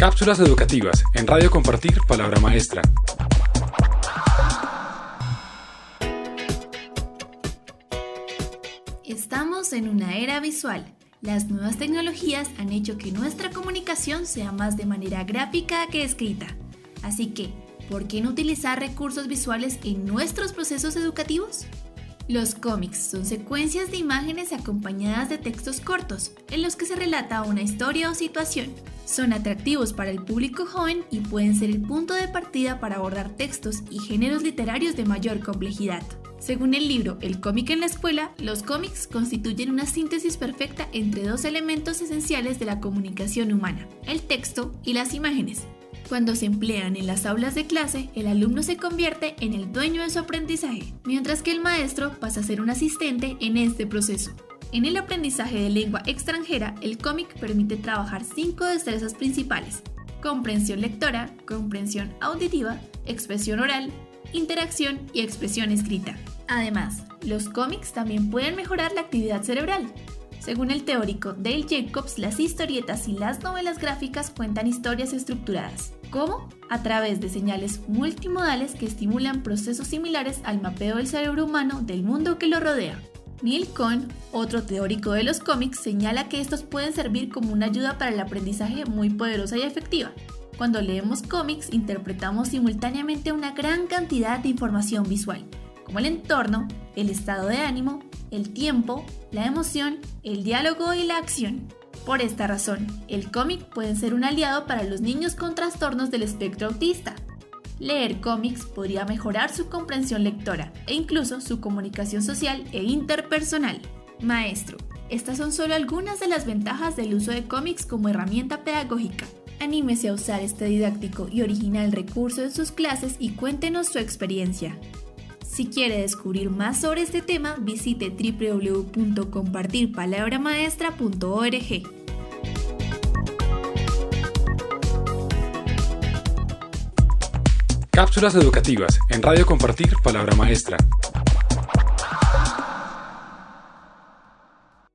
Cápsulas educativas en Radio Compartir Palabra Maestra. Estamos en una era visual. Las nuevas tecnologías han hecho que nuestra comunicación sea más de manera gráfica que escrita. Así que, ¿por qué no utilizar recursos visuales en nuestros procesos educativos? Los cómics son secuencias de imágenes acompañadas de textos cortos, en los que se relata una historia o situación. Son atractivos para el público joven y pueden ser el punto de partida para abordar textos y géneros literarios de mayor complejidad. Según el libro El cómic en la escuela, los cómics constituyen una síntesis perfecta entre dos elementos esenciales de la comunicación humana, el texto y las imágenes, cuando se emplean en las aulas de clase, el alumno se convierte en el dueño de su aprendizaje, mientras que el maestro pasa a ser un asistente en este proceso. En el aprendizaje de lengua extranjera, el cómic permite trabajar cinco destrezas principales. Comprensión lectora, comprensión auditiva, expresión oral, interacción y expresión escrita. Además, los cómics también pueden mejorar la actividad cerebral, según el teórico Dale Jacobs, las historietas y las novelas gráficas cuentan historias estructuradas. ¿Cómo? A través de señales multimodales que estimulan procesos similares al mapeo del cerebro humano del mundo que lo rodea. Neil Cohn, otro teórico de los cómics, señala que estos pueden servir como una ayuda para el aprendizaje muy poderosa y efectiva. Cuando leemos cómics, interpretamos simultáneamente una gran cantidad de información visual, como el entorno, el estado de ánimo, el tiempo, la emoción, el diálogo y la acción. Por esta razón, el cómic puede ser un aliado para los niños con trastornos del espectro autista. Leer cómics podría mejorar su comprensión lectora e incluso su comunicación social e interpersonal. Maestro, estas son solo algunas de las ventajas del uso de cómics como herramienta pedagógica. Anímese a usar este didáctico y original recurso en sus clases y cuéntenos su experiencia. Si quiere descubrir más sobre este tema, visite www.compartirpalabramaestra.org. Cápsulas educativas en Radio Compartir Palabra Maestra.